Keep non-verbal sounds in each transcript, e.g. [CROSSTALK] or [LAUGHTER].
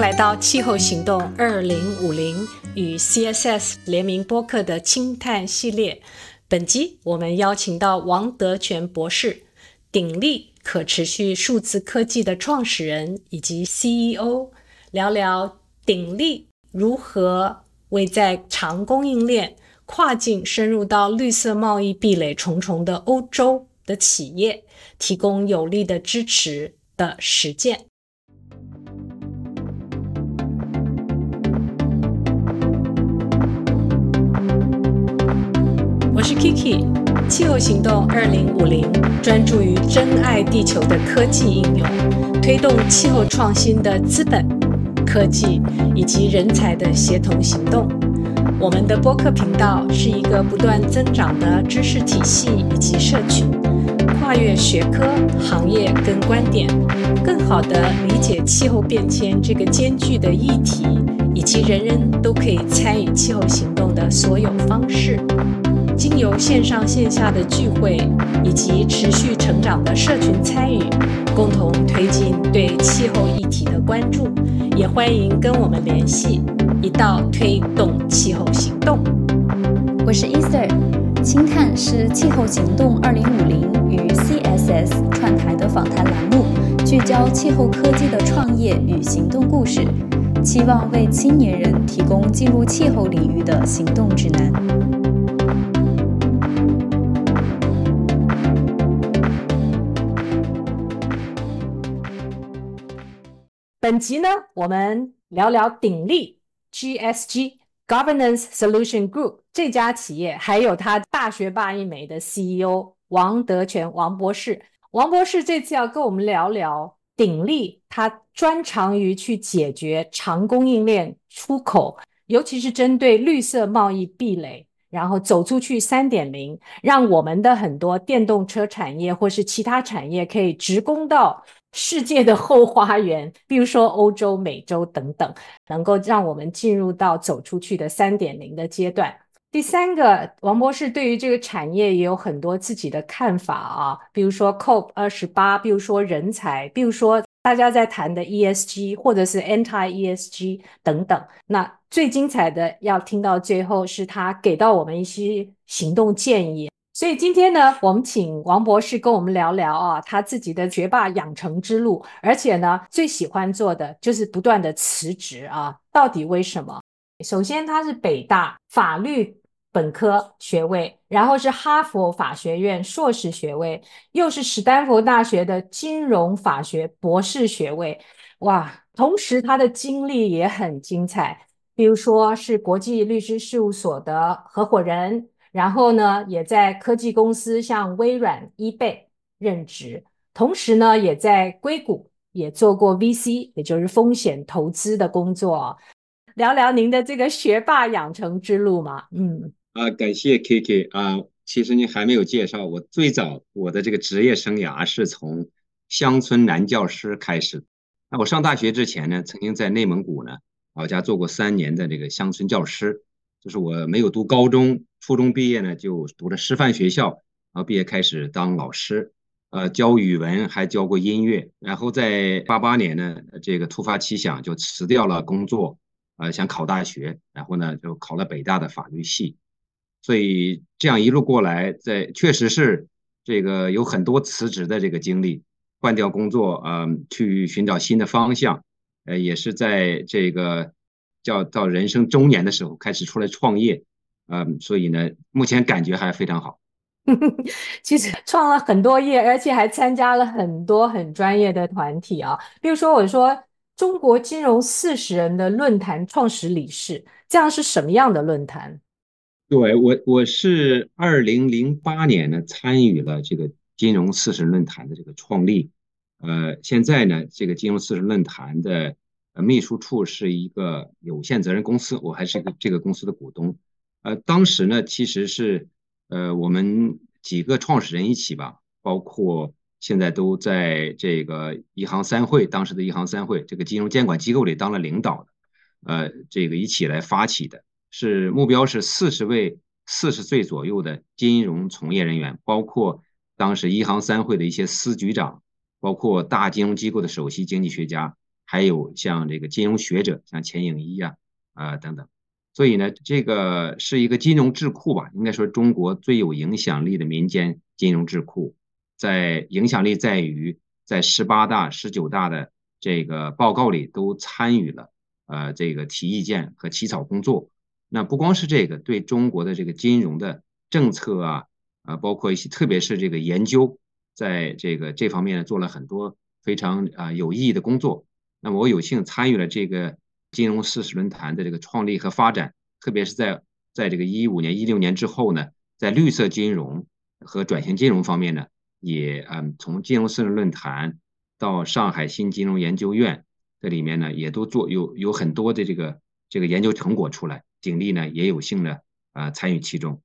来到气候行动二零五零与 CSS 联名播客的氢碳系列。本集我们邀请到王德全博士，鼎力可持续数字科技的创始人以及 CEO，聊聊鼎力如何为在长供应链、跨境深入到绿色贸易壁垒重重的欧洲的企业提供有力的支持的实践。Kiki，气候行动二零五零专注于珍爱地球的科技应用，推动气候创新的资本、科技以及人才的协同行动。我们的播客频道是一个不断增长的知识体系以及社群，跨越学科、行业跟观点，更好地理解气候变迁这个艰巨的议题，以及人人都可以参与气候行动的所有方式。经由线上线下的聚会以及持续成长的社群参与，共同推进对气候议题的关注。也欢迎跟我们联系，一道推动气候行动。我是 Easter，氢碳是气候行动二零五零与 CSS 串台的访谈栏目，聚焦气候科技的创业与行动故事，期望为青年人提供进入气候领域的行动指南。本集呢，我们聊聊鼎力 GSG Governance Solution Group 这家企业，还有他大学霸一枚的 CEO 王德全王博士。王博士这次要跟我们聊聊鼎力，他专长于去解决长供应链出口，尤其是针对绿色贸易壁垒，然后走出去三点零，让我们的很多电动车产业或是其他产业可以直攻到。世界的后花园，比如说欧洲、美洲等等，能够让我们进入到走出去的三点零的阶段。第三个，王博士对于这个产业也有很多自己的看法啊，比如说 COP 二十八，比如说人才，比如说大家在谈的 ESG 或者是 Anti ESG 等等。那最精彩的要听到最后，是他给到我们一些行动建议。所以今天呢，我们请王博士跟我们聊聊啊，他自己的学霸养成之路，而且呢，最喜欢做的就是不断的辞职啊，到底为什么？首先，他是北大法律本科学位，然后是哈佛法学院硕士学位，又是史丹佛大学的金融法学博士学位，哇！同时，他的经历也很精彩，比如说是国际律师事务所的合伙人。然后呢，也在科技公司像微软、eBay 任职，同时呢，也在硅谷也做过 VC，也就是风险投资的工作。聊聊您的这个学霸养成之路嘛？嗯，啊，感谢 K K 啊，其实您还没有介绍我最早我的这个职业生涯是从乡村男教师开始。那我上大学之前呢，曾经在内蒙古呢老家做过三年的这个乡村教师。就是我没有读高中，初中毕业呢就读了师范学校，然后毕业开始当老师，呃，教语文还教过音乐，然后在八八年呢，这个突发奇想就辞掉了工作，呃，想考大学，然后呢就考了北大的法律系，所以这样一路过来，在确实是这个有很多辞职的这个经历，换掉工作，嗯、呃，去寻找新的方向，呃，也是在这个。叫到人生中年的时候开始出来创业，嗯，所以呢，目前感觉还非常好。[LAUGHS] 其实创了很多业，而且还参加了很多很专业的团体啊，比如说我说中国金融四十人的论坛创始理事，这样是什么样的论坛？对，我我是二零零八年呢参与了这个金融四十论坛的这个创立，呃，现在呢这个金融四十论坛的。秘书处是一个有限责任公司，我还是一个这个公司的股东。呃，当时呢，其实是呃我们几个创始人一起吧，包括现在都在这个一行三会，当时的一行三会这个金融监管机构里当了领导的，呃，这个一起来发起的，是目标是四十位四十岁左右的金融从业人员，包括当时一行三会的一些司局长，包括大金融机构的首席经济学家。还有像这个金融学者，像钱颖一呀啊等等。所以呢，这个是一个金融智库吧，应该说中国最有影响力的民间金融智库，在影响力在于在十八大、十九大的这个报告里都参与了，呃，这个提意见和起草工作。那不光是这个，对中国的这个金融的政策啊，啊，包括一些，特别是这个研究，在这个这方面做了很多非常啊有意义的工作。那么我有幸参与了这个金融四十论坛的这个创立和发展，特别是在在这个一五年、一六年之后呢，在绿色金融和转型金融方面呢，也嗯从金融四十论坛到上海新金融研究院这里面呢，也都做有有很多的这个这个研究成果出来。鼎力呢也有幸的啊参与其中。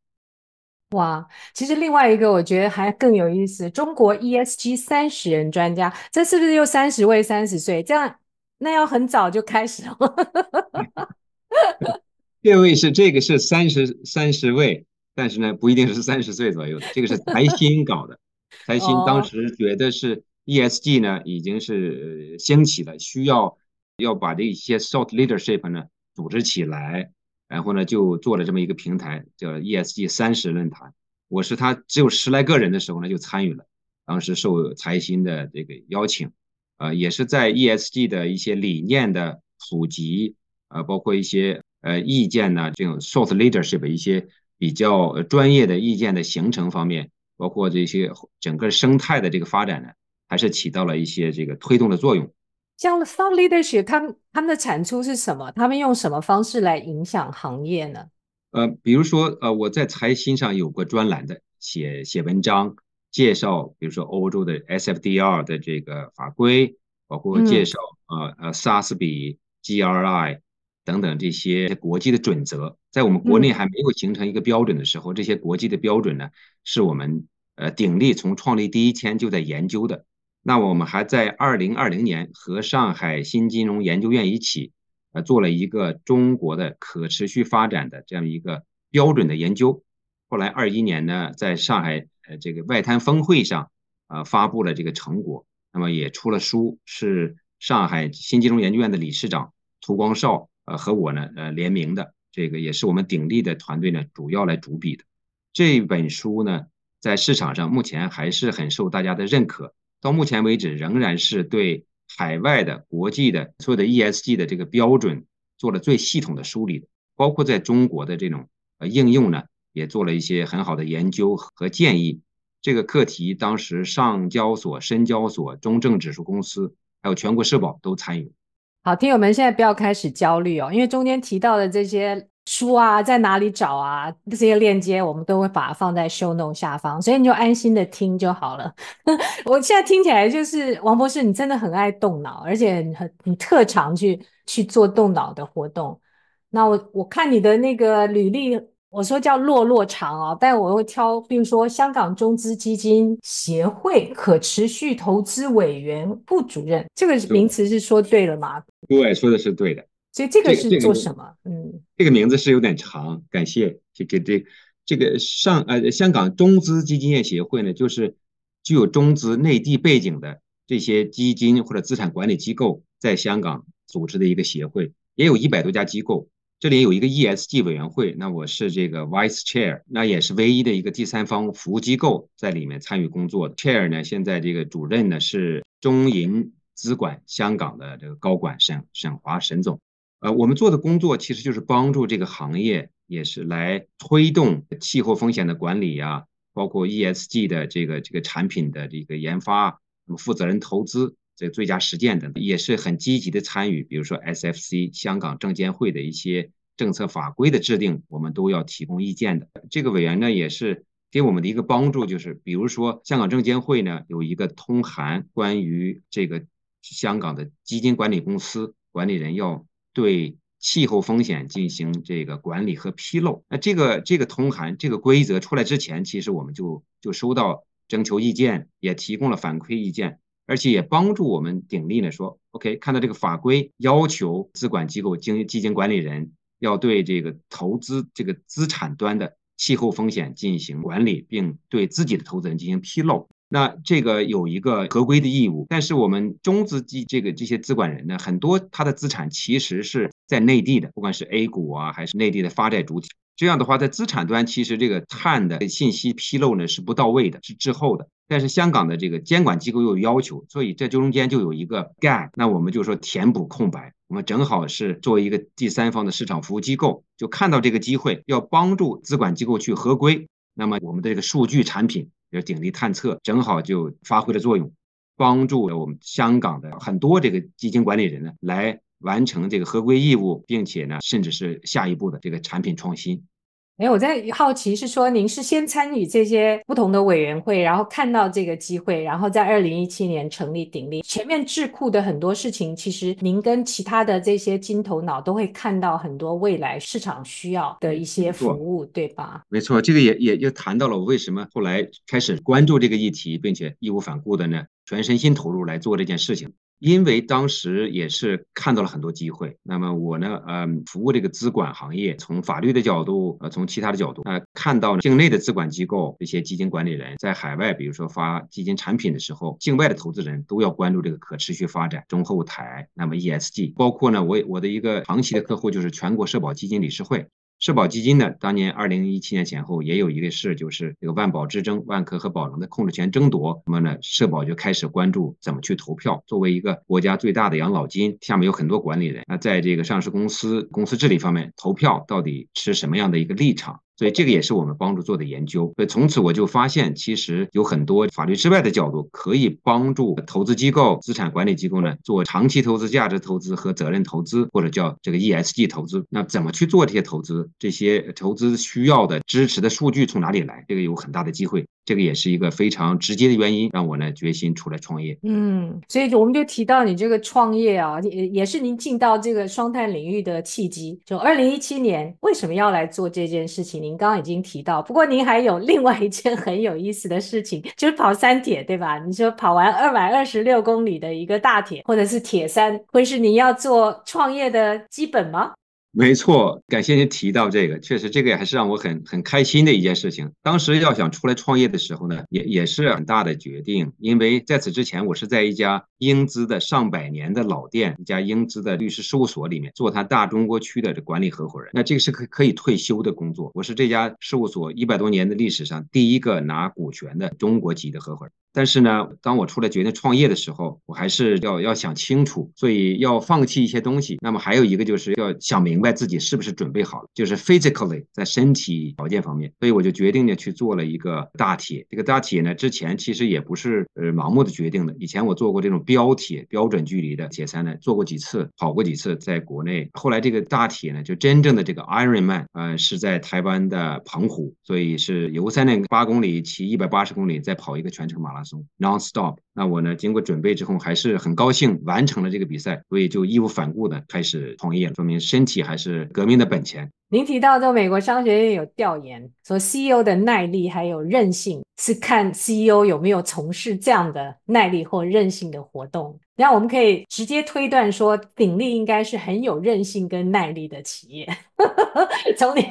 哇，其实另外一个我觉得还更有意思，中国 ESG 三十人专家，这是不是又三十位三十岁？这样那要很早就开始了。[LAUGHS] 这位是这个是三十三十位，但是呢不一定是三十岁左右的，这个是财新搞的。财新当时觉得是 ESG 呢已经是兴起了，需要要把这一些 thought leadership 呢组织起来。然后呢，就做了这么一个平台，叫 ESG 三十论坛。我是他只有十来个人的时候呢，就参与了。当时受财新的这个邀请，呃，也是在 ESG 的一些理念的普及，呃，包括一些呃意见呢，这种 thought leadership 一些比较专业的意见的形成方面，包括这些整个生态的这个发展呢，还是起到了一些这个推动的作用。像 thought leadership，他们他们的产出是什么？他们用什么方式来影响行业呢？呃，比如说，呃，我在财新上有过专栏的写写文章，介绍，比如说欧洲的 SFDR 的这个法规，包括介绍啊呃 SASB、GRI 等等这些国际的准则，在我们国内还没有形成一个标准的时候，嗯、这些国际的标准呢，是我们呃鼎力从创立第一天就在研究的。那我们还在二零二零年和上海新金融研究院一起，呃，做了一个中国的可持续发展的这样一个标准的研究。后来二一年呢，在上海这个外滩峰会上，呃，发布了这个成果，那么也出了书，是上海新金融研究院的理事长涂光绍呃和我呢呃联名的，这个也是我们鼎力的团队呢主要来主笔的。这本书呢，在市场上目前还是很受大家的认可。到目前为止，仍然是对海外的、国际的所有的 ESG 的这个标准做了最系统的梳理，包括在中国的这种呃应用呢，也做了一些很好的研究和建议。这个课题当时上交所、深交所、中证指数公司还有全国社保都参与。好，听友们现在不要开始焦虑哦，因为中间提到的这些。书啊，在哪里找啊？这些链接我们都会把它放在 show note 下方，所以你就安心的听就好了。[LAUGHS] 我现在听起来就是王博士，你真的很爱动脑，而且很你特长去去做动脑的活动。那我我看你的那个履历，我说叫落落长啊，但我会挑，比如说香港中资基金协会可持续投资委员部主任，这个名词是说对了吗？对，说的是对的。所以这个是做什么？嗯，这个名字是有点长，感谢这个这这个上呃香港中资基金业协会呢，就是具有中资内地背景的这些基金或者资产管理机构在香港组织的一个协会，也有一百多家机构。这里有一个 ESG 委员会，那我是这个 Vice Chair，那也是唯一的一个第三方服务机构在里面参与工作。Chair 呢，现在这个主任呢是中银资管香港的这个高管沈沈华沈总。呃，我们做的工作其实就是帮助这个行业，也是来推动气候风险的管理呀，包括 ESG 的这个这个产品的这个研发，那么负责人投资这最佳实践等等，也是很积极的参与。比如说 SFC 香港证监会的一些政策法规的制定，我们都要提供意见的。这个委员呢，也是给我们的一个帮助，就是比如说香港证监会呢有一个通函，关于这个香港的基金管理公司管理人要。对气候风险进行这个管理和披露，那这个这个通函这个规则出来之前，其实我们就就收到征求意见，也提供了反馈意见，而且也帮助我们鼎力呢说，OK，看到这个法规要求资管机构经基金管理人要对这个投资这个资产端的气候风险进行管理，并对自己的投资人进行披露。那这个有一个合规的义务，但是我们中资基这个这些资管人呢，很多他的资产其实是在内地的，不管是 A 股啊，还是内地的发债主体。这样的话，在资产端，其实这个碳的信息披露呢是不到位的，是滞后的。但是香港的这个监管机构又有要求，所以这中间就有一个 gap。那我们就说填补空白，我们正好是作为一个第三方的市场服务机构，就看到这个机会，要帮助资管机构去合规。那么我们的这个数据产品，比如鼎力探测，正好就发挥了作用，帮助了我们香港的很多这个基金管理人呢来。完成这个合规义务，并且呢，甚至是下一步的这个产品创新。哎，我在好奇是说，您是先参与这些不同的委员会，然后看到这个机会，然后在二零一七年成立鼎力。前面智库的很多事情，其实您跟其他的这些金头脑都会看到很多未来市场需要的一些服务，对吧？没错，这个也也就谈到了我为什么后来开始关注这个议题，并且义无反顾的呢，全身心投入来做这件事情。因为当时也是看到了很多机会，那么我呢，嗯，服务这个资管行业，从法律的角度，呃，从其他的角度，呃，看到了境内的资管机构这些基金管理人，在海外，比如说发基金产品的时候，境外的投资人都要关注这个可持续发展、中后台，那么 ESG，包括呢，我我的一个长期的客户就是全国社保基金理事会。社保基金呢，当年二零一七年前后也有一个事，就是这个万宝之争，万科和宝能的控制权争夺。那么呢，社保就开始关注怎么去投票。作为一个国家最大的养老金，下面有很多管理人，那在这个上市公司公司治理方面，投票到底持什么样的一个立场？所以这个也是我们帮助做的研究。所以从此我就发现，其实有很多法律之外的角度，可以帮助投资机构、资产管理机构呢做长期投资、价值投资和责任投资，或者叫这个 ESG 投资。那怎么去做这些投资？这些投资需要的支持的数据从哪里来？这个有很大的机会。这个也是一个非常直接的原因，让我呢决心出来创业。嗯，所以我们就提到你这个创业啊，也也是您进到这个双碳领域的契机。就二零一七年为什么要来做这件事情？您刚刚已经提到，不过您还有另外一件很有意思的事情，就是跑三铁，对吧？你说跑完二百二十六公里的一个大铁，或者是铁三，会是您要做创业的基本吗？没错，感谢您提到这个，确实这个也还是让我很很开心的一件事情。当时要想出来创业的时候呢，也也是很大的决定，因为在此之前我是在一家英资的上百年的老店，一家英资的律师事务所里面做他大中国区的这管理合伙人。那这个是可可以退休的工作，我是这家事务所一百多年的历史上第一个拿股权的中国籍的合伙人。但是呢，当我出来决定创业的时候，我还是要要想清楚，所以要放弃一些东西。那么还有一个就是要想明白自己是不是准备好了，就是 physically 在身体条件方面。所以我就决定呢去做了一个大铁。这个大铁呢，之前其实也不是呃盲目的决定的。以前我做过这种标铁标准距离的铁三呢，做过几次，跑过几次，在国内。后来这个大铁呢，就真正的这个 Ironman，呃，是在台湾的澎湖，所以是游三点八公里，骑一百八十公里，再跑一个全程马拉松 Non-stop，那我呢，经过准备之后，还是很高兴完成了这个比赛，所以就义无反顾的开始创业了，说明身体还是革命的本钱。您提到，就美国商学院有调研说，CEO 的耐力还有韧性是看 CEO 有没有从事这样的耐力或韧性的活动。那我们可以直接推断说，鼎力应该是很有韧性跟耐力的企业。[LAUGHS] 从你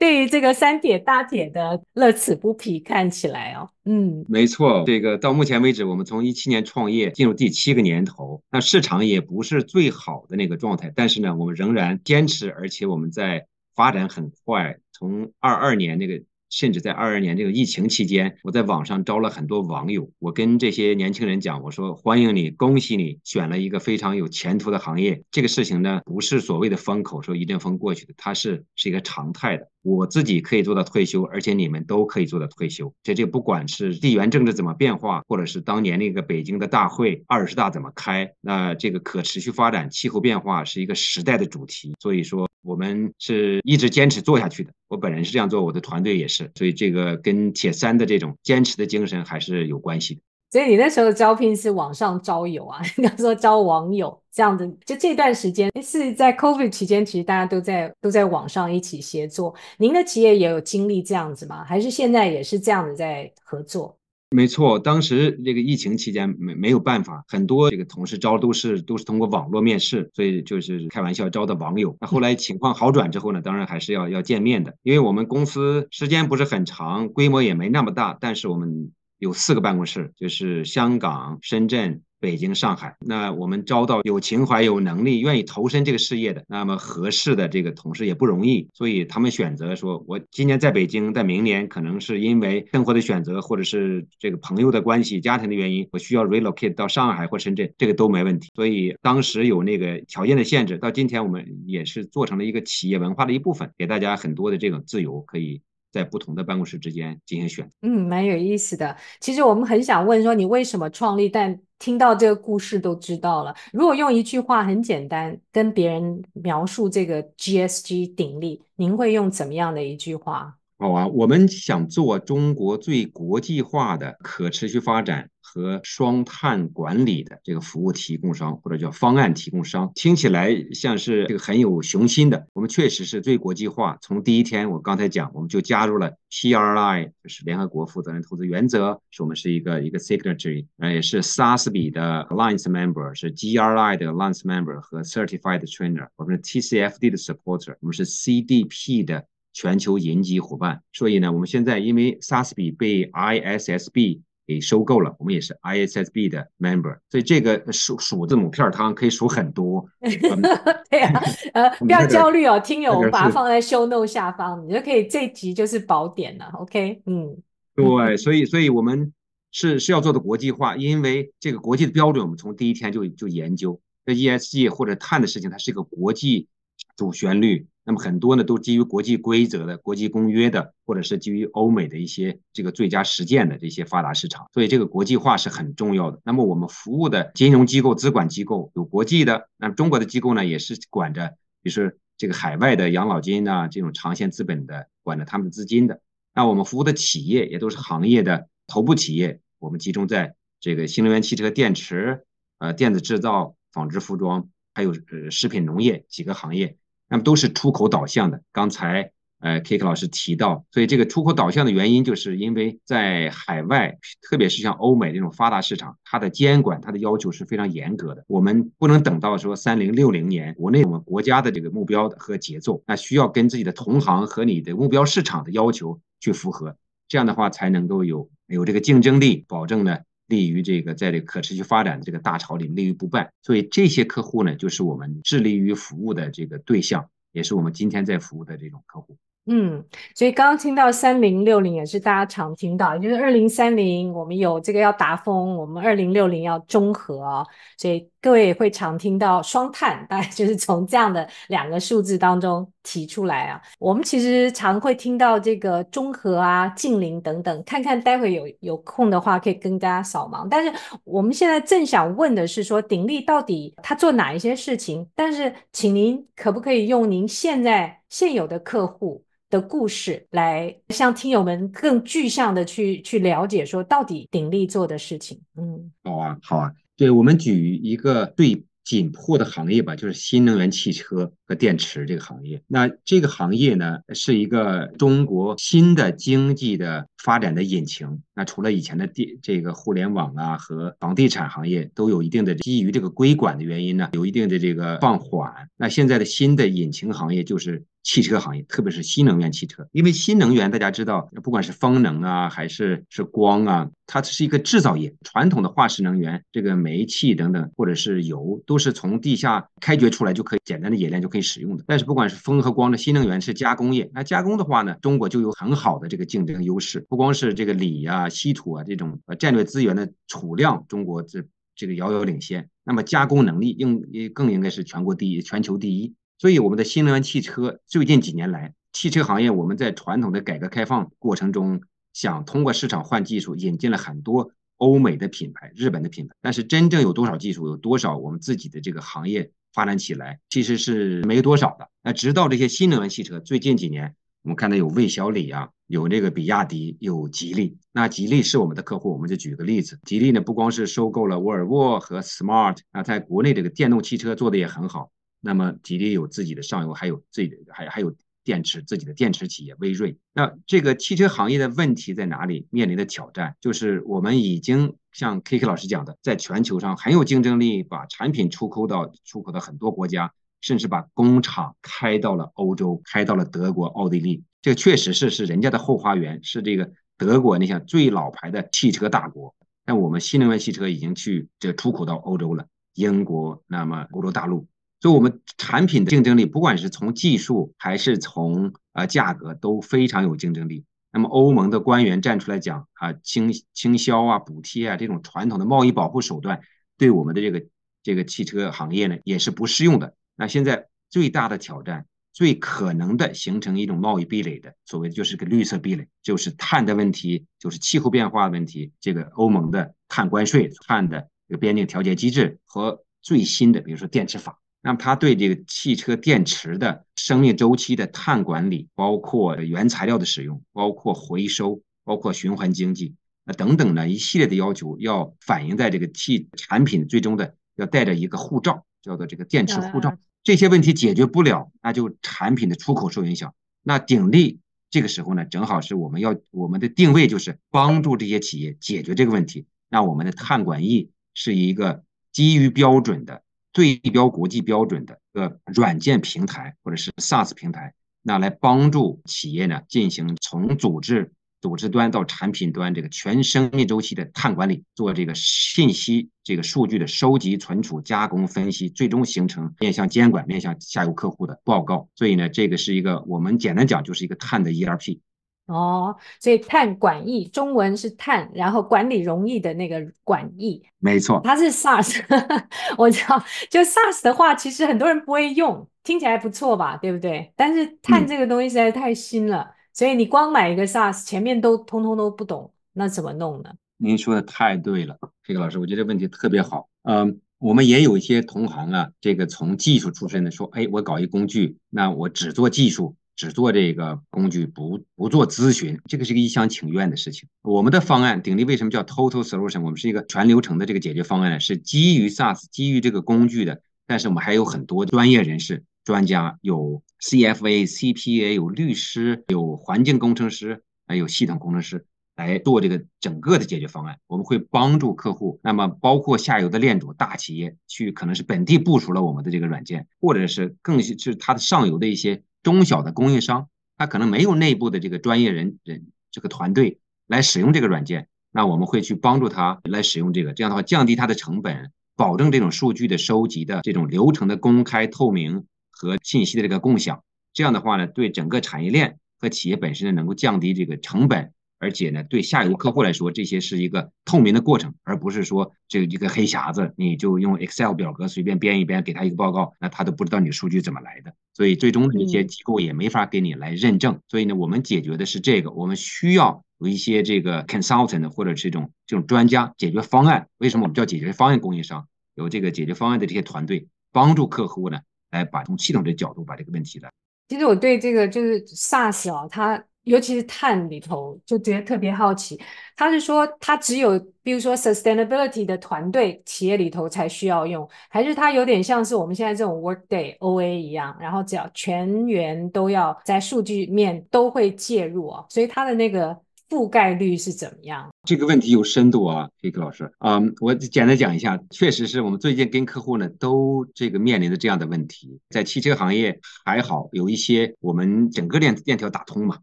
对于这个三铁大铁的乐此不疲看起来哦，嗯，没错，这个到目前为止，我们从一七年创业进入第七个年头，那市场也不是最好的那个状态，但是呢，我们仍然坚持，而且我们在。发展很快，从二二年那个，甚至在二二年这个疫情期间，我在网上招了很多网友。我跟这些年轻人讲，我说欢迎你，恭喜你选了一个非常有前途的行业。这个事情呢，不是所谓的风口说一阵风过去的，它是是一个常态的。我自己可以做到退休，而且你们都可以做到退休。这这不管是地缘政治怎么变化，或者是当年那个北京的大会二十大怎么开，那这个可持续发展、气候变化是一个时代的主题。所以说，我们是一直坚持做下去的。我本人是这样做，我的团队也是。所以这个跟铁三的这种坚持的精神还是有关系的。所以你那时候招聘是网上招友啊，[LAUGHS] 应该说招网友这样的。就这段时间是在 COVID 期间，其实大家都在都在网上一起协作。您的企业也有经历这样子吗？还是现在也是这样子在合作？没错，当时这个疫情期间没没有办法，很多这个同事招都是都是通过网络面试，所以就是开玩笑招的网友。那后来情况好转之后呢，当然还是要要见面的，因为我们公司时间不是很长，规模也没那么大，但是我们。有四个办公室，就是香港、深圳。北京、上海，那我们招到有情怀、有能力、愿意投身这个事业的，那么合适的这个同事也不容易，所以他们选择说，我今年在北京，在明年可能是因为生活的选择，或者是这个朋友的关系、家庭的原因，我需要 relocate 到上海或深圳，这个都没问题。所以当时有那个条件的限制，到今天我们也是做成了一个企业文化的一部分，给大家很多的这种自由，可以。在不同的办公室之间进行选择，嗯，蛮有意思的。其实我们很想问说，你为什么创立？但听到这个故事都知道了。如果用一句话很简单跟别人描述这个 GSG 鼎力，您会用怎么样的一句话？好啊，我们想做中国最国际化的可持续发展和双碳管理的这个服务提供商，或者叫方案提供商，听起来像是这个很有雄心的。我们确实是最国际化，从第一天我刚才讲，我们就加入了 PRI，就是联合国负责任投资原则，是我们是一个一个 signatory，也是 SASB 的 Alliance member，是 GRI 的 Alliance member 和 Certified Trainer，我们是 TCFD 的 supporter，我们是 CDP 的。全球银级伙伴，所以呢，我们现在因为 SASB 被 ISSB 给收购了，我们也是 ISSB 的 member，所以这个数数字母片汤可以数很多。[LAUGHS] [LAUGHS] 对啊，呃，[LAUGHS] 不要焦虑哦，听友，我们把它放在 show note 下方，你就可以这集就是宝典了。OK，嗯，对，所以，所以我们是是要做的国际化，因为这个国际的标准，我们从第一天就就研究，这 ESG 或者碳的事情，它是一个国际主旋律。那么很多呢，都基于国际规则的、国际公约的，或者是基于欧美的一些这个最佳实践的这些发达市场，所以这个国际化是很重要的。那么我们服务的金融机构、资管机构有国际的，那中国的机构呢，也是管着，比如说这个海外的养老金啊，这种长线资本的，管着他们的资金的。那我们服务的企业也都是行业的头部企业，我们集中在这个新能源汽车、电池、呃电子制造、纺织服装，还有呃食品农业几个行业。那么都是出口导向的。刚才呃 k i k 老师提到，所以这个出口导向的原因，就是因为在海外，特别是像欧美这种发达市场，它的监管、它的要求是非常严格的。我们不能等到说三零六零年，国内我们国家的这个目标和节奏，那需要跟自己的同行和你的目标市场的要求去符合，这样的话才能够有有这个竞争力，保证呢。利于这个在这个可持续发展的这个大潮里立于不败，所以这些客户呢，就是我们致力于服务的这个对象，也是我们今天在服务的这种客户。嗯，所以刚刚听到三零六零也是大家常听到，就是二零三零我们有这个要达峰，我们二零六零要中和，所以各位也会常听到双碳，大概就是从这样的两个数字当中提出来啊。我们其实常会听到这个中和啊、净零等等，看看待会有有空的话可以跟大家扫盲。但是我们现在正想问的是说，鼎立到底他做哪一些事情？但是请您可不可以用您现在现有的客户的故事来向听友们更具象的去去了解，说到底鼎立做的事情。嗯，好啊，好啊，对，我们举一个最紧迫的行业吧，就是新能源汽车。和电池这个行业。那这个行业呢，是一个中国新的经济的发展的引擎。那除了以前的电这个互联网啊和房地产行业都有一定的基于这个规管的原因呢，有一定的这个放缓。那现在的新的引擎行业就是。汽车行业，特别是新能源汽车，因为新能源大家知道，不管是风能啊，还是是光啊，它是一个制造业。传统的化石能源，这个煤气等等，或者是油，都是从地下开掘出来就可以简单的冶炼就可以使用的。但是不管是风和光的新能源是加工业，那加工的话呢，中国就有很好的这个竞争优势。不光是这个锂啊、稀土啊这种呃战略资源的储量，中国这这个遥遥领先。那么加工能力应更应该是全国第一、全球第一。所以，我们的新能源汽车最近几年来，汽车行业我们在传统的改革开放过程中，想通过市场换技术，引进了很多欧美的品牌、日本的品牌。但是，真正有多少技术，有多少我们自己的这个行业发展起来，其实是没多少的。那直到这些新能源汽车最近几年，我们看到有魏小李啊，有这个比亚迪，有吉利。那吉利是我们的客户，我们就举个例子，吉利呢不光是收购了沃尔沃和 Smart，那在国内这个电动汽车做的也很好。那么吉利有自己的上游，还有自己的还还有电池，自己的电池企业威瑞。那这个汽车行业的问题在哪里？面临的挑战就是我们已经像 KK 老师讲的，在全球上很有竞争力，把产品出口到出口到很多国家，甚至把工厂开到了欧洲，开到了德国、奥地利。这个确实是是人家的后花园，是这个德国，你想最老牌的汽车大国，但我们新能源汽车已经去这出口到欧洲了，英国，那么欧洲大陆，所以我们产品的竞争力，不管是从技术还是从呃价格都非常有竞争力。那么欧盟的官员站出来讲啊，倾倾销啊、补贴啊这种传统的贸易保护手段，对我们的这个这个汽车行业呢也是不适用的。那现在最大的挑战，最可能的形成一种贸易壁垒的，所谓的就是个绿色壁垒，就是碳的问题，就是气候变化的问题。这个欧盟的碳关税、碳的这个边境调节机制和最新的，比如说电池法。那么，它对这个汽车电池的生命周期的碳管理，包括原材料的使用，包括回收，包括循环经济啊等等的一系列的要求，要反映在这个汽产品最终的要带着一个护照，叫做这个电池护照。这些问题解决不了，那就产品的出口受影响。那鼎力这个时候呢，正好是我们要我们的定位就是帮助这些企业解决这个问题。那我们的碳管艺是一个基于标准的。对标国际标准的一个软件平台或者是 SaaS 平台，那来帮助企业呢进行从组织组织端到产品端这个全生命周期的碳管理，做这个信息这个数据的收集、存储、加工、分析，最终形成面向监管、面向下游客户的报告。所以呢，这个是一个我们简单讲就是一个碳的 ERP。哦，所以碳管易中文是碳，然后管理容易的那个管易，没错，它是 SARS [LAUGHS] 我知道，就 SARS 的话，其实很多人不会用，听起来不错吧，对不对？但是碳这个东西实在太新了，嗯、所以你光买一个 SARS，前面都通通都不懂，那怎么弄呢？您说的太对了，这个老师，我觉得这问题特别好。嗯，我们也有一些同行啊，这个从技术出身的说，哎，我搞一工具，那我只做技术。只做这个工具，不不做咨询，这个是一个一厢情愿的事情。我们的方案鼎力为什么叫 Total Solution？我们是一个全流程的这个解决方案呢，是基于 SaaS，基于这个工具的。但是我们还有很多专业人士、专家，有 CFA、CPA，有律师，有环境工程师，还有系统工程师来做这个整个的解决方案。我们会帮助客户，那么包括下游的链主大企业去，可能是本地部署了我们的这个软件，或者是更是它的上游的一些。中小的供应商，他可能没有内部的这个专业人人这个团队来使用这个软件，那我们会去帮助他来使用这个，这样的话降低他的成本，保证这种数据的收集的这种流程的公开透明和信息的这个共享。这样的话呢，对整个产业链和企业本身呢，能够降低这个成本。而且呢，对下游客户来说，这些是一个透明的过程，而不是说这一个黑匣子，你就用 Excel 表格随便编一编，给他一个报告，那他都不知道你数据怎么来的。所以最终的一些机构也没法给你来认证。所以呢，我们解决的是这个，我们需要有一些这个 consultant 或者是这种这种专家解决方案。为什么我们叫解决方案供应商？有这个解决方案的这些团队帮助客户呢，来把从系统的角度把这个问题的。其实我对这个就是 SaaS 啊，它。尤其是碳里头，就觉得特别好奇。他是说，他只有比如说 sustainability 的团队企业里头才需要用，还是他有点像是我们现在这种 Workday OA 一样，然后只要全员都要在数据面都会介入啊？所以他的那个覆盖率是怎么样？这个问题有深度啊，黑客老师啊我简单讲一下，确实是我们最近跟客户呢都这个面临的这样的问题。在汽车行业还好，有一些我们整个链链条打通嘛。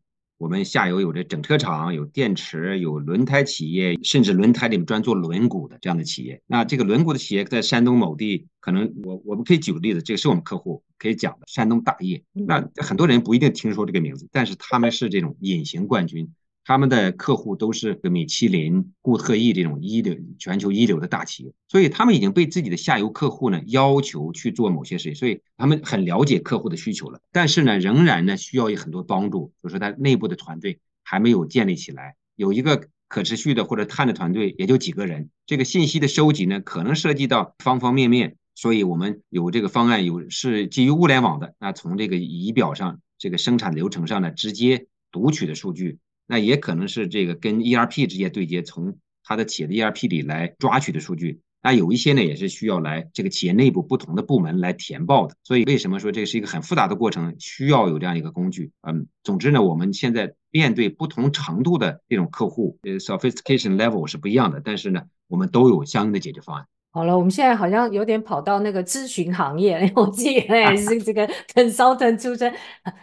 我们下游有这整车厂，有电池，有轮胎企业，甚至轮胎里面专做轮毂的这样的企业。那这个轮毂的企业在山东某地，可能我我们可以举个例子，这个是我们客户可以讲的，山东大业。那很多人不一定听说这个名字，但是他们是这种隐形冠军。他们的客户都是米其林、固特异这种一流、全球一流的大企业，所以他们已经被自己的下游客户呢要求去做某些事情，所以他们很了解客户的需求了。但是呢，仍然呢需要有很多帮助，就是说他内部的团队还没有建立起来，有一个可持续的或者碳的团队也就几个人，这个信息的收集呢可能涉及到方方面面，所以我们有这个方案，有是基于物联网的，那从这个仪表上、这个生产流程上呢直接读取的数据。那也可能是这个跟 ERP 直接对接，从他的企业的 ERP 里来抓取的数据。那有一些呢，也是需要来这个企业内部不同的部门来填报的。所以为什么说这是一个很复杂的过程，需要有这样一个工具？嗯，总之呢，我们现在面对不同程度的这种客户，呃，sophistication level 是不一样的，但是呢，我们都有相应的解决方案。好了，我们现在好像有点跑到那个咨询行业，我自己也 [LAUGHS] 是这个 consultant 出身，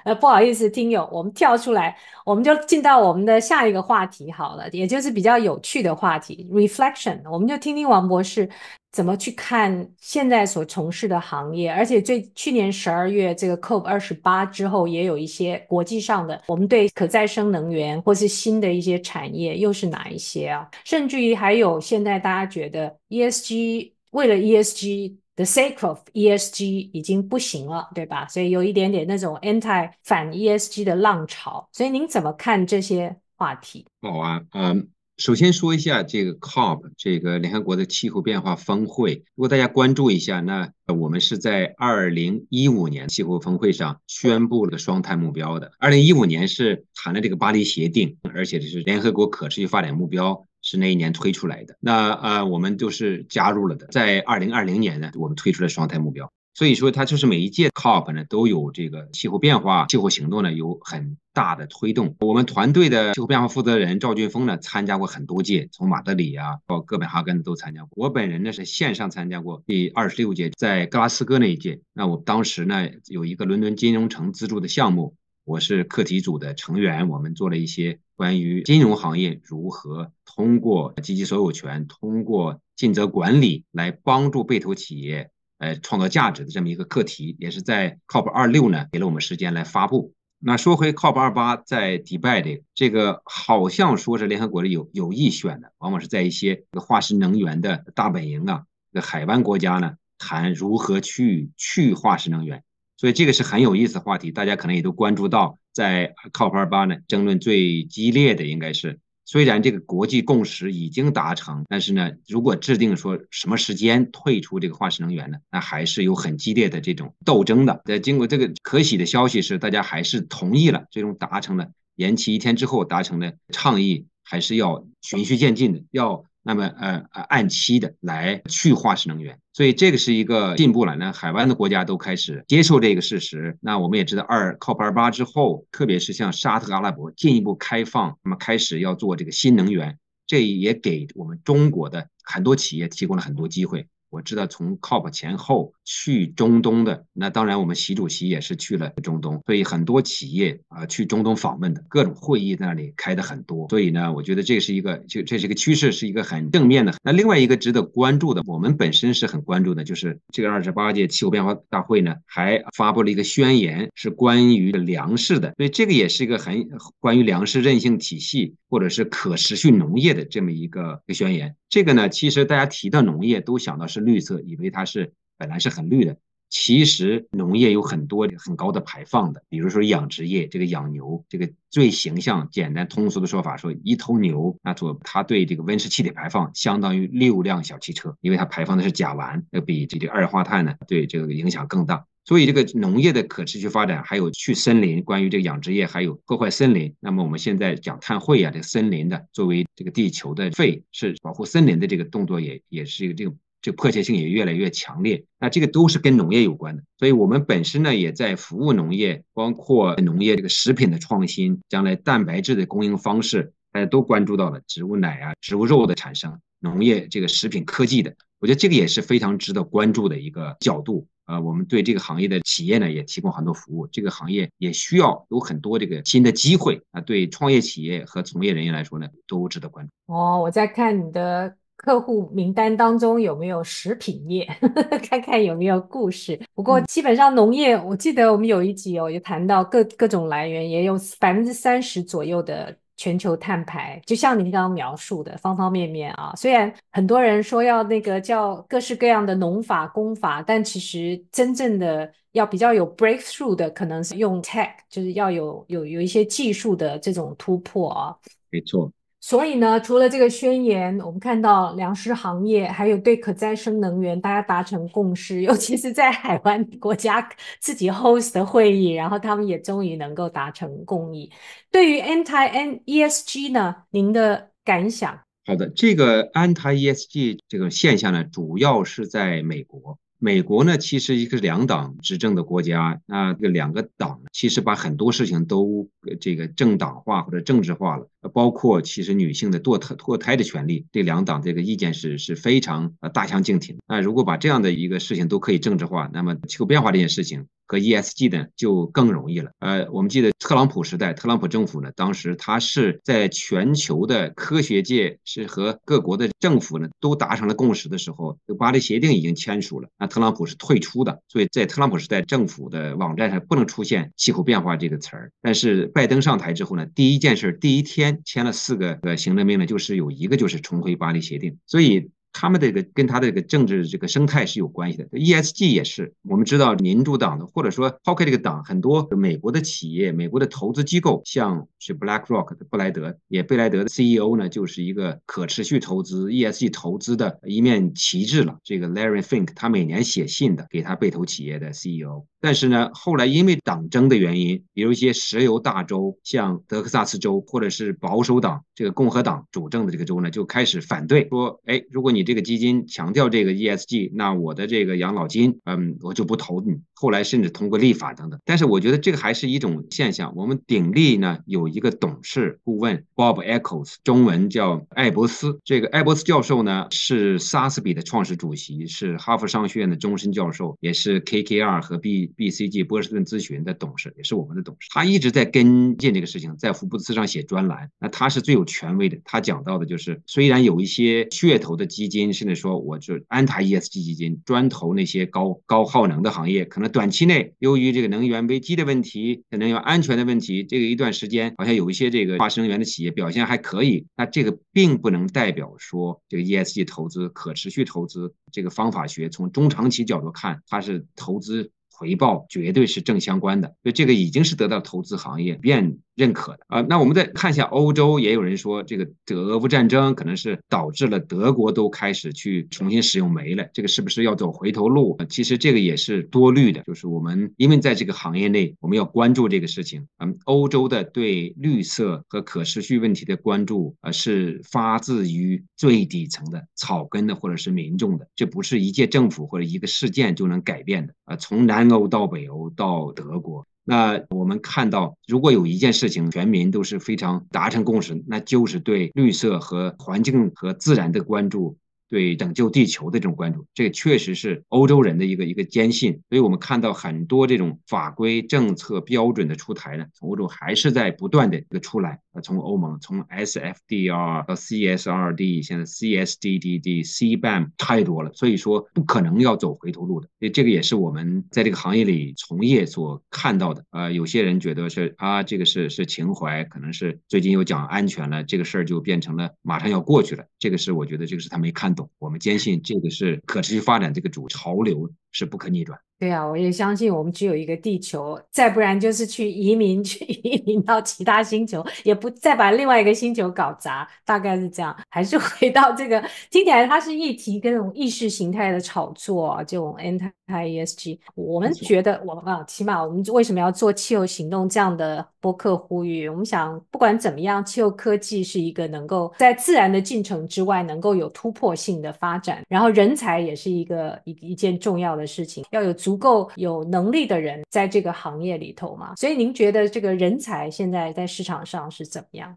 呃，不好意思，听友，我们跳出来，我们就进到我们的下一个话题好了，也就是比较有趣的话题，reflection，我们就听听王博士。怎么去看现在所从事的行业？而且最去年十二月这个 COP 二十八之后，也有一些国际上的，我们对可再生能源或是新的一些产业又是哪一些啊？甚至于还有现在大家觉得 ESG 为了 ESG The sake of ESG 已经不行了，对吧？所以有一点点那种 anti 反 ESG 的浪潮。所以您怎么看这些话题？好啊，嗯。首先说一下这个 COP 这个联合国的气候变化峰会，如果大家关注一下，那我们是在二零一五年气候峰会上宣布了双碳目标的。二零一五年是谈了这个巴黎协定，而且这是联合国可持续发展目标是那一年推出来的。那呃，我们就是加入了的。在二零二零年呢，我们推出了双碳目标。所以说，它就是每一届 COP 呢都有这个气候变化、气候行动呢有很大的推动。我们团队的气候变化负责人赵俊峰呢参加过很多届，从马德里啊到哥本哈根都参加过。我本人呢是线上参加过第二十六届，在格拉斯哥那一届。那我当时呢有一个伦敦金融城资助的项目，我是课题组的成员。我们做了一些关于金融行业如何通过积极所有权、通过尽责管理来帮助被投企业。呃，创造价值的这么一个课题，也是在 COP 二六呢，给了我们时间来发布。那说回 COP 二八在迪拜的这个，好像说是联合国的有有意选的，往往是在一些化石能源的大本营啊，这个海湾国家呢，谈如何去去化石能源。所以这个是很有意思的话题，大家可能也都关注到，在 COP 二八呢，争论最激烈的应该是。虽然这个国际共识已经达成，但是呢，如果制定说什么时间退出这个化石能源呢，那还是有很激烈的这种斗争的。在经过这个可喜的消息是，大家还是同意了，最终达成了延期一天之后达成的倡议，还是要循序渐进的，要。那么，呃呃，按期的来去化石能源，所以这个是一个进步了。那海湾的国家都开始接受这个事实。那我们也知道，二 COP 二八之后，特别是像沙特阿拉伯进一步开放，那么开始要做这个新能源，这也给我们中国的很多企业提供了很多机会。我知道从 COP 前后去中东的，那当然我们习主席也是去了中东，所以很多企业啊去中东访问的各种会议那里开的很多，所以呢，我觉得这是一个就这是一个趋势，是一个很正面的。那另外一个值得关注的，我们本身是很关注的，就是这个二十八届气候变化大会呢还发布了一个宣言，是关于粮食的，所以这个也是一个很关于粮食韧性体系或者是可持续农业的这么一个一个宣言。这个呢，其实大家提到农业都想到是绿色，以为它是本来是很绿的。其实农业有很多很高的排放的，比如说养殖业，这个养牛，这个最形象、简单、通俗的说法说，一头牛，那做它对这个温室气体排放相当于六辆小汽车，因为它排放的是甲烷，要比这个二氧化碳呢对这个影响更大。所以这个农业的可持续发展，还有去森林，关于这个养殖业，还有破坏森林。那么我们现在讲碳汇啊，这个森林的作为这个地球的肺，是保护森林的这个动作也也是一个这个这个迫切性也越来越强烈。那这个都是跟农业有关的。所以我们本身呢也在服务农业，包括农业这个食品的创新，将来蛋白质的供应方式，大家都关注到了植物奶啊、植物肉的产生，农业这个食品科技的，我觉得这个也是非常值得关注的一个角度。呃，我们对这个行业的企业呢，也提供很多服务。这个行业也需要有很多这个新的机会啊，对创业企业和从业人员来说呢，都值得关注。哦，我在看你的客户名单当中有没有食品业，[LAUGHS] 看看有没有故事。不过基本上农业，我记得我们有一集哦，也谈到各各种来源，也有百分之三十左右的。全球碳排，就像您刚刚描述的方方面面啊，虽然很多人说要那个叫各式各样的农法工法，但其实真正的要比较有 breakthrough 的，可能是用 tech，就是要有有有一些技术的这种突破啊。没错。所以呢，除了这个宣言，我们看到粮食行业还有对可再生能源，大家达成共识，[LAUGHS] 尤其是在海湾国家自己 host 的会议，然后他们也终于能够达成共议。对于 anti n E S G 呢，您的感想？好的，这个 anti ESG 这个现象呢，主要是在美国。美国呢，其实一个两党执政的国家，那这两个党其实把很多事情都这个政党化或者政治化了，包括其实女性的堕胎堕胎的权利，这两党这个意见是是非常呃大相径庭。那如果把这样的一个事情都可以政治化，那么气候变化这件事情。和 ESG 呢就更容易了。呃，我们记得特朗普时代，特朗普政府呢，当时他是在全球的科学界是和各国的政府呢都达成了共识的时候，巴黎协定已经签署了。那特朗普是退出的，所以在特朗普时代政府的网站上不能出现气候变化这个词儿。但是拜登上台之后呢，第一件事，第一天签了四个呃行政命令，就是有一个就是重回巴黎协定。所以。他们这个跟他的这个政治这个生态是有关系的，ESG 也是。我们知道民主党的，或者说抛开这个党，很多美国的企业、美国的投资机构，像是 BlackRock 的布莱德，也贝莱德的 CEO 呢，就是一个可持续投资、ESG 投资的一面旗帜了。这个 Larry Fink 他每年写信的给他被投企业的 CEO。但是呢，后来因为党争的原因，比如一些石油大州，像德克萨斯州，或者是保守党这个共和党主政的这个州呢，就开始反对，说，哎，如果你这个基金强调这个 ESG，那我的这个养老金，嗯，我就不投你。后来甚至通过立法等等。但是我觉得这个还是一种现象。我们鼎力呢有一个董事顾问 Bob Eccles，中文叫艾伯斯。这个艾伯斯教授呢是萨斯比的创始主席，是哈佛商学院的终身教授，也是 KKR 和 B。BCG 波士顿咨询的董事，也是我们的董事，他一直在跟进这个事情，在福布斯上写专栏。那他是最有权威的，他讲到的就是，虽然有一些噱头的基金，甚至说我就安踏 ESG 基金专投那些高高耗能的行业，可能短期内由于这个能源危机的问题、能源安全的问题，这个一段时间好像有一些这个化石能源的企业表现还可以。那这个并不能代表说这个 ESG 投资、可持续投资这个方法学从中长期角度看，它是投资。回报绝对是正相关的，所以这个已经是得到投资行业变认可的啊，那我们再看一下欧洲，也有人说这个德俄乌战争可能是导致了德国都开始去重新使用煤了，这个是不是要走回头路？其实这个也是多虑的，就是我们因为在这个行业内，我们要关注这个事情。嗯，欧洲的对绿色和可持续问题的关注啊，是发自于最底层的草根的或者是民众的，这不是一届政府或者一个事件就能改变的啊。从南欧到北欧到德国。那我们看到，如果有一件事情全民都是非常达成共识，那就是对绿色和环境和自然的关注。对拯救地球的这种关注，这确实是欧洲人的一个一个坚信。所以我们看到很多这种法规、政策、标准的出台呢，欧洲还是在不断的一个出来。从欧盟，从 SFDR 到 CSRD，现在 CSDDD、CBAM 太多了，所以说不可能要走回头路的。所以这个也是我们在这个行业里从业所看到的。啊，有些人觉得是啊，这个是是情怀，可能是最近又讲安全了，这个事儿就变成了马上要过去了。这个是我觉得这个是他没看懂。我们坚信这个是可持续发展这个主潮流是不可逆转。对啊，我也相信我们只有一个地球，再不然就是去移民，[LAUGHS] 去移民到其他星球，也不再把另外一个星球搞砸，大概是这样。还是回到这个，听起来它是议题跟这种意识形态的炒作，这种 anti ESG。我们觉得，我啊，起码我们为什么要做气候行动这样的播客呼吁？我们想，不管怎么样，气候科技是一个能够在自然的进程之外，能够有突破性的发展，然后人才也是一个一一件重要的事情，要有。足够有能力的人在这个行业里头嘛，所以您觉得这个人才现在在市场上是怎么样？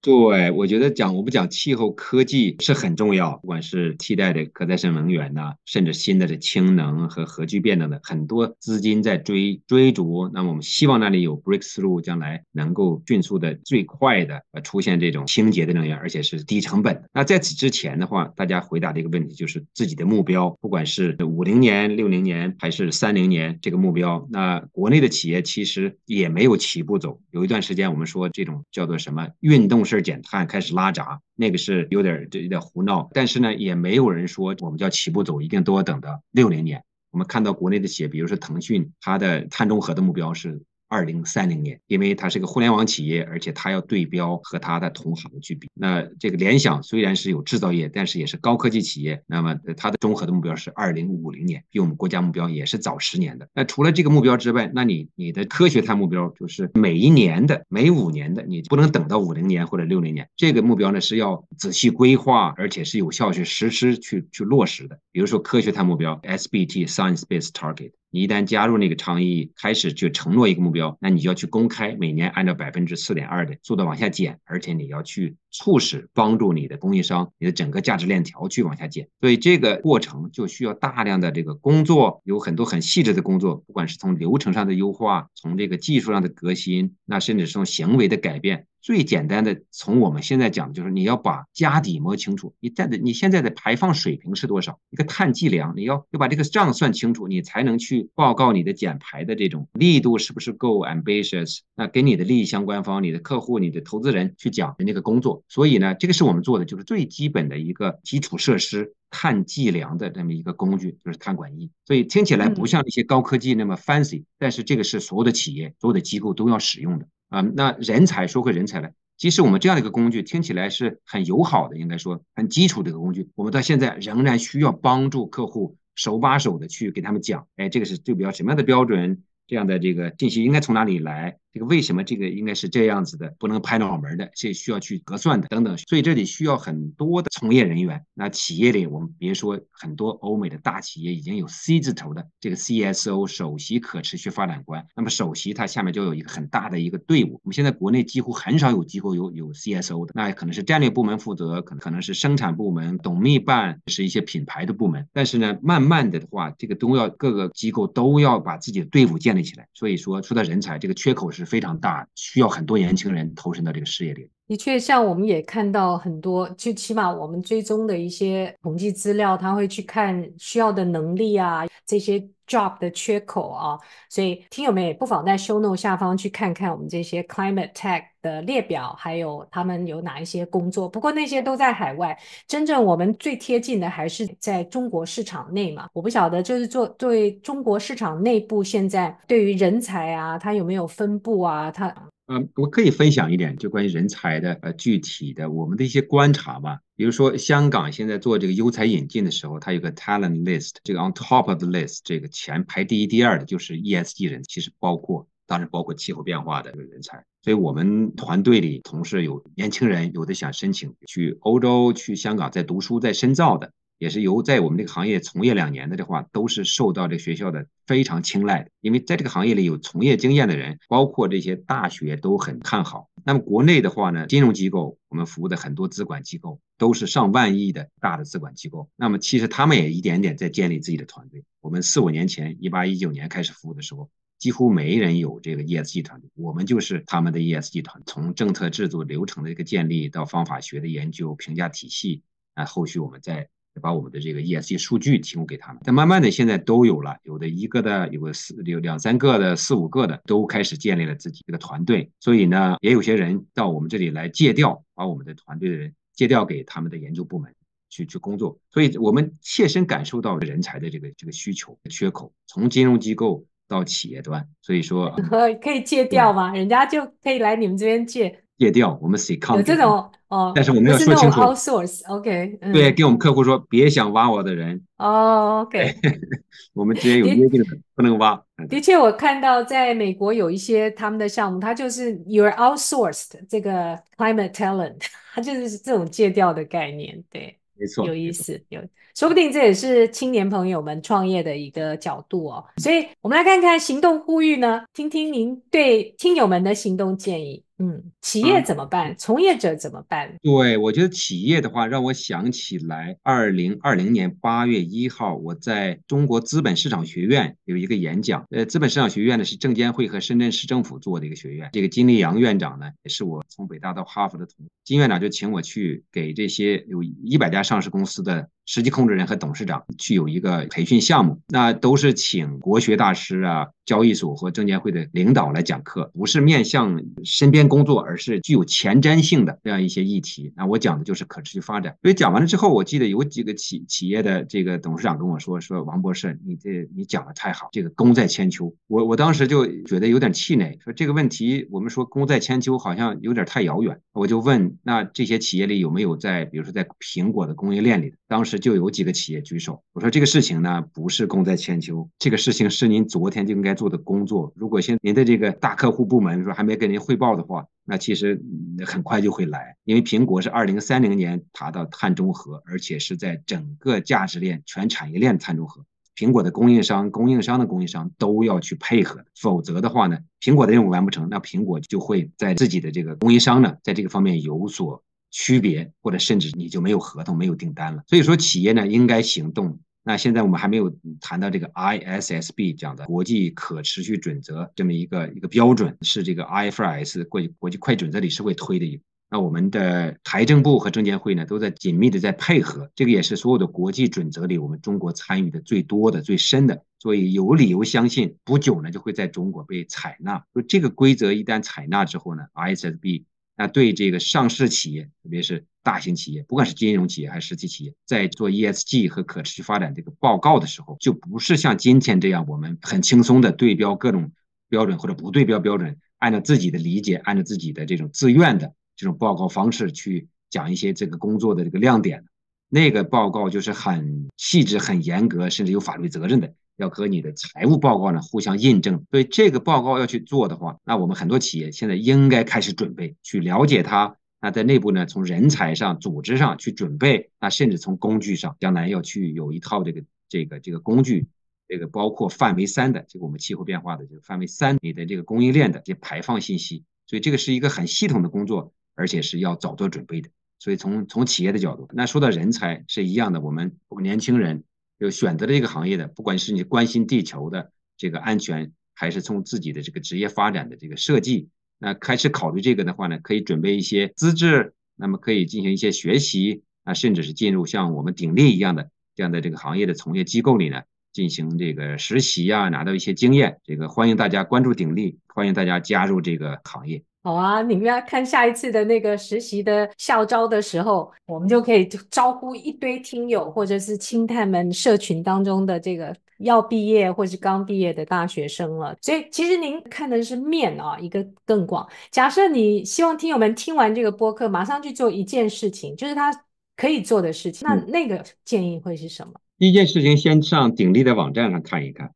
对，我觉得讲我们讲气候科技是很重要，不管是替代的可再生能源呐，甚至新的这氢能和核聚变等等，很多资金在追追逐。那么我们希望那里有 breakthrough，将来能够迅速的、最快的呃出现这种清洁的能源，而且是低成本。那在此之前的话，大家回答这个问题就是自己的目标，不管是五零年、六零年还是三零年这个目标。那国内的企业其实也没有齐步走，有一段时间我们说这种叫做什么运运动。式减碳开始拉闸，那个是有点这有点胡闹，但是呢，也没有人说我们叫起步走，一定都要等到六零年。我们看到国内的企业，比如说腾讯，它的碳中和的目标是二零三零年，因为它是个互联网企业，而且它要对标和它的同行去比。那这个联想虽然是有制造业，但是也是高科技企业。那么它的综合的目标是二零五零年，比我们国家目标也是早十年的。那除了这个目标之外，那你你的科学碳目标就是每一年的、每五年的，你不能等到五零年或者六零年。这个目标呢是要仔细规划，而且是有效去实施、去去落实的。比如说科学碳目标 （SBT，Science-Based Target）。你一旦加入那个倡议，开始去承诺一个目标，那你就要去公开每年按照百分之四点二的速度往下减，而且你要去促使帮助你的供应商，你的整个价值链条去往下减。所以这个过程就需要大量的这个工作，有很多很细致的工作，不管是从流程上的优化，从这个技术上的革新，那甚至是从行为的改变。最简单的，从我们现在讲的就是你要把家底摸清楚，你在的你现在的排放水平是多少？一个碳计量，你要要把这个账算清楚，你才能去报告你的减排的这种力度是不是够 ambitious。那跟你的利益相关方、你的客户、你的投资人去讲的那个工作。所以呢，这个是我们做的，就是最基本的一个基础设施，碳计量的这么一个工具，就是碳管仪。所以听起来不像一些高科技那么 fancy，但是这个是所有的企业、所有的机构都要使用的。啊，那人才说回人才来，即使我们这样的一个工具听起来是很友好的，应该说很基础的一个工具，我们到现在仍然需要帮助客户手把手的去给他们讲，哎，这个是对标什么样的标准，这样的这个信息应该从哪里来。这个为什么这个应该是这样子的，不能拍脑门的，这需要去核算的等等，所以这里需要很多的从业人员。那企业里我们别说很多欧美的大企业已经有 C 字头的这个 CSO 首席可持续发展官，那么首席他下面就有一个很大的一个队伍。我们现在国内几乎很少有机构有有 CSO 的，那可能是战略部门负责，可能可能是生产部门、董秘办，是一些品牌的部门。但是呢，慢慢的的话，这个都要各个机构都要把自己的队伍建立起来。所以说，说到人才，这个缺口是。非常大，需要很多年轻人投身到这个事业里。的确，像我们也看到很多，最起码我们追踪的一些统计资料，他会去看需要的能力啊，这些 job 的缺口啊。所以听友们也不妨在 show note 下方去看看我们这些 climate tech 的列表，还有他们有哪一些工作。不过那些都在海外，真正我们最贴近的还是在中国市场内嘛。我不晓得，就是做对中国市场内部现在对于人才啊，它有没有分布啊？它嗯，我可以分享一点，就关于人才的呃具体的我们的一些观察吧。比如说香港现在做这个优才引进的时候，它有个 talent list，这个 on top of the list，这个前排第一、第二的就是 ESG 人，其实包括。当然包括气候变化的这个人才，所以我们团队里同事有年轻人，有的想申请去欧洲、去香港在读书、在深造的，也是由在我们这个行业从业两年的的话，都是受到这个学校的非常青睐，因为在这个行业里有从业经验的人，包括这些大学都很看好。那么国内的话呢，金融机构我们服务的很多资管机构都是上万亿的大的资管机构，那么其实他们也一点点在建立自己的团队。我们四五年前，一八一九年开始服务的时候。几乎没人有这个 ESG 团队，我们就是他们的 ESG 团。从政策制度流程的一个建立到方法学的研究、评价体系，啊，后续我们再把我们的这个 ESG 数据提供给他们。但慢慢的，现在都有了，有的一个的，有个四有两三个的，四五个的，都开始建立了自己这个团队。所以呢，也有些人到我们这里来借调，把我们的团队的人借调给他们的研究部门去去工作。所以我们切身感受到人才的这个这个需求缺口，从金融机构。到企业端，所以说 [LAUGHS] 可以借调吗？人家就可以来你们这边借借调。我们 C 抗有这种哦，但是我们要说清楚，outsource，OK，对，跟我们客户说，别想挖我的人哦，OK，[LAUGHS] 我们之间有约定的，不能挖。的确，我看到在美国有一些他们的项目，它就是 you're outsourced 这个 climate talent，[LAUGHS] 它就是这种借调的概念，对。没错，有意思，有，说不定这也是青年朋友们创业的一个角度哦。所以，我们来看看行动呼吁呢，听听您对听友们的行动建议。嗯，企业怎么办？嗯、从业者怎么办？对，我觉得企业的话，让我想起来，二零二零年八月一号，我在中国资本市场学院有一个演讲。呃，资本市场学院呢是证监会和深圳市政府做的一个学院。这个金立阳院长呢，也是我从北大到哈佛的同金院长，就请我去给这些有一百家上市公司的。实际控制人和董事长去有一个培训项目，那都是请国学大师啊、交易所和证监会的领导来讲课，不是面向身边工作，而是具有前瞻性的这样一些议题。那我讲的就是可持续发展。所以讲完了之后，我记得有几个企企业的这个董事长跟我说：“说王博士，你这你讲的太好，这个功在千秋。”我我当时就觉得有点气馁，说这个问题我们说功在千秋好像有点太遥远。我就问：那这些企业里有没有在，比如说在苹果的供应链里？当时就有几个企业举手。我说这个事情呢，不是功在千秋，这个事情是您昨天就应该做的工作。如果现您的这个大客户部门说还没跟您汇报的话，那其实很快就会来，因为苹果是二零三零年达到碳中和，而且是在整个价值链、全产业链碳中和。苹果的供应商、供应商的供应商都要去配合，否则的话呢，苹果的任务完不成，那苹果就会在自己的这个供应商呢，在这个方面有所区别，或者甚至你就没有合同、没有订单了。所以说，企业呢应该行动。那现在我们还没有谈到这个 ISSB 讲的国际可持续准则这么一个一个标准，是这个 IFRS 国际国际会计准则理事会推的一。那我们的财政部和证监会呢，都在紧密的在配合，这个也是所有的国际准则里我们中国参与的最多的、最深的，所以有理由相信，不久呢就会在中国被采纳。就这个规则一旦采纳之后呢，ISSB 那对这个上市企业，特别是大型企业，不管是金融企业还是实体企业，在做 ESG 和可持续发展这个报告的时候，就不是像今天这样，我们很轻松的对标各种标准或者不对标标准，按照自己的理解，按照自己的这种自愿的。这种报告方式去讲一些这个工作的这个亮点，那个报告就是很细致、很严格，甚至有法律责任的，要和你的财务报告呢互相印证。所以这个报告要去做的话，那我们很多企业现在应该开始准备去了解它。那在内部呢，从人才上、组织上去准备，那甚至从工具上，将来要去有一套这个这个这个工具，这个包括范围三的，这个我们气候变化的这个范围三，你的这个供应链的这些排放信息。所以这个是一个很系统的工作。而且是要早做准备的，所以从从企业的角度，那说到人才是一样的，我们我们年轻人就选择了这个行业的，不管是你关心地球的这个安全，还是从自己的这个职业发展的这个设计，那开始考虑这个的话呢，可以准备一些资质，那么可以进行一些学习啊，甚至是进入像我们鼎力一样的这样的这个行业的从业机构里呢，进行这个实习啊，拿到一些经验。这个欢迎大家关注鼎力，欢迎大家加入这个行业。好啊，你们要看下一次的那个实习的校招的时候，我们就可以招呼一堆听友或者是清碳们社群当中的这个要毕业或是刚毕业的大学生了。所以其实您看的是面啊，一个更广。假设你希望听友们听完这个播客，马上去做一件事情，就是他可以做的事情，那那个建议会是什么？第一件事情，先上鼎力的网站上看一看。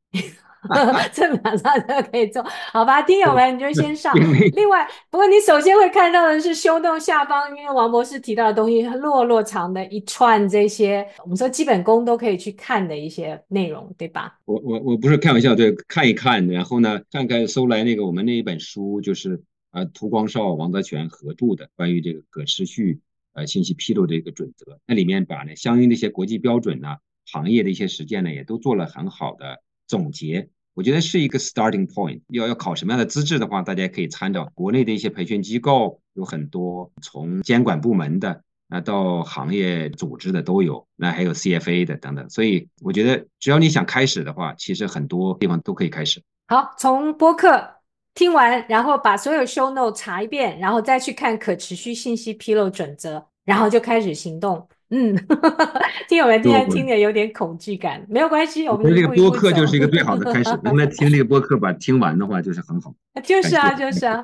[LAUGHS] 这马上就可以做，好吧？听友们，你就先上。另外，不过你首先会看到的是 show note 下方，因为王博士提到的东西，落落长的一串这些，我们说基本功都可以去看的一些内容，对吧？我我我不是开玩笑，对，看一看，然后呢，看看搜来那个我们那一本书，就是呃涂光绍、王德全合著的关于这个可持续呃信息披露的一个准则，那里面把呢相应的一些国际标准呢，行业的一些实践呢，也都做了很好的。总结，我觉得是一个 starting point。要要考什么样的资质的话，大家可以参照国内的一些培训机构，有很多从监管部门的啊到行业组织的都有，那还有 CFA 的等等。所以我觉得，只要你想开始的话，其实很多地方都可以开始。好，从播客听完，然后把所有 show note 查一遍，然后再去看可持续信息披露准则，然后就开始行动。嗯，听友们今天听的有点恐惧感，没有关系，我们这个播客就是一个最好的开始。[LAUGHS] 能来听这个播客，把听完的话就是很好。就是啊，就是啊。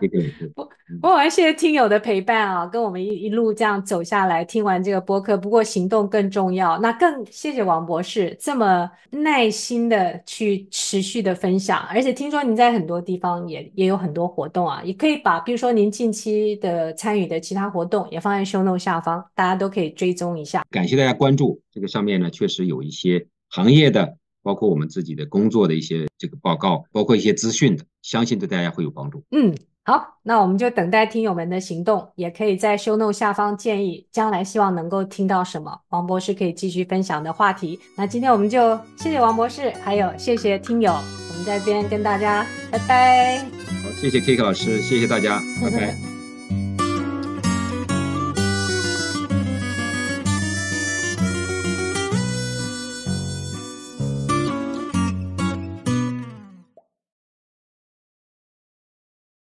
不，我还谢谢听友的陪伴啊，跟我们一一路这样走下来，听完这个播客。不过行动更重要，那更谢谢王博士这么耐心的去持续的分享，而且听说您在很多地方也也有很多活动啊，也可以把比如说您近期的参与的其他活动也放在 show note 下方，大家都可以追踪一下。感谢大家关注这个上面呢，确实有一些行业的，包括我们自己的工作的一些这个报告，包括一些资讯的，相信对大家会有帮助。嗯，好，那我们就等待听友们的行动，也可以在 show note 下方建议将来希望能够听到什么，王博士可以继续分享的话题。那今天我们就谢谢王博士，还有谢谢听友，我们在这边跟大家拜拜。好，谢谢 Kiki 老师，谢谢大家，拜拜。[LAUGHS] [LAUGHS]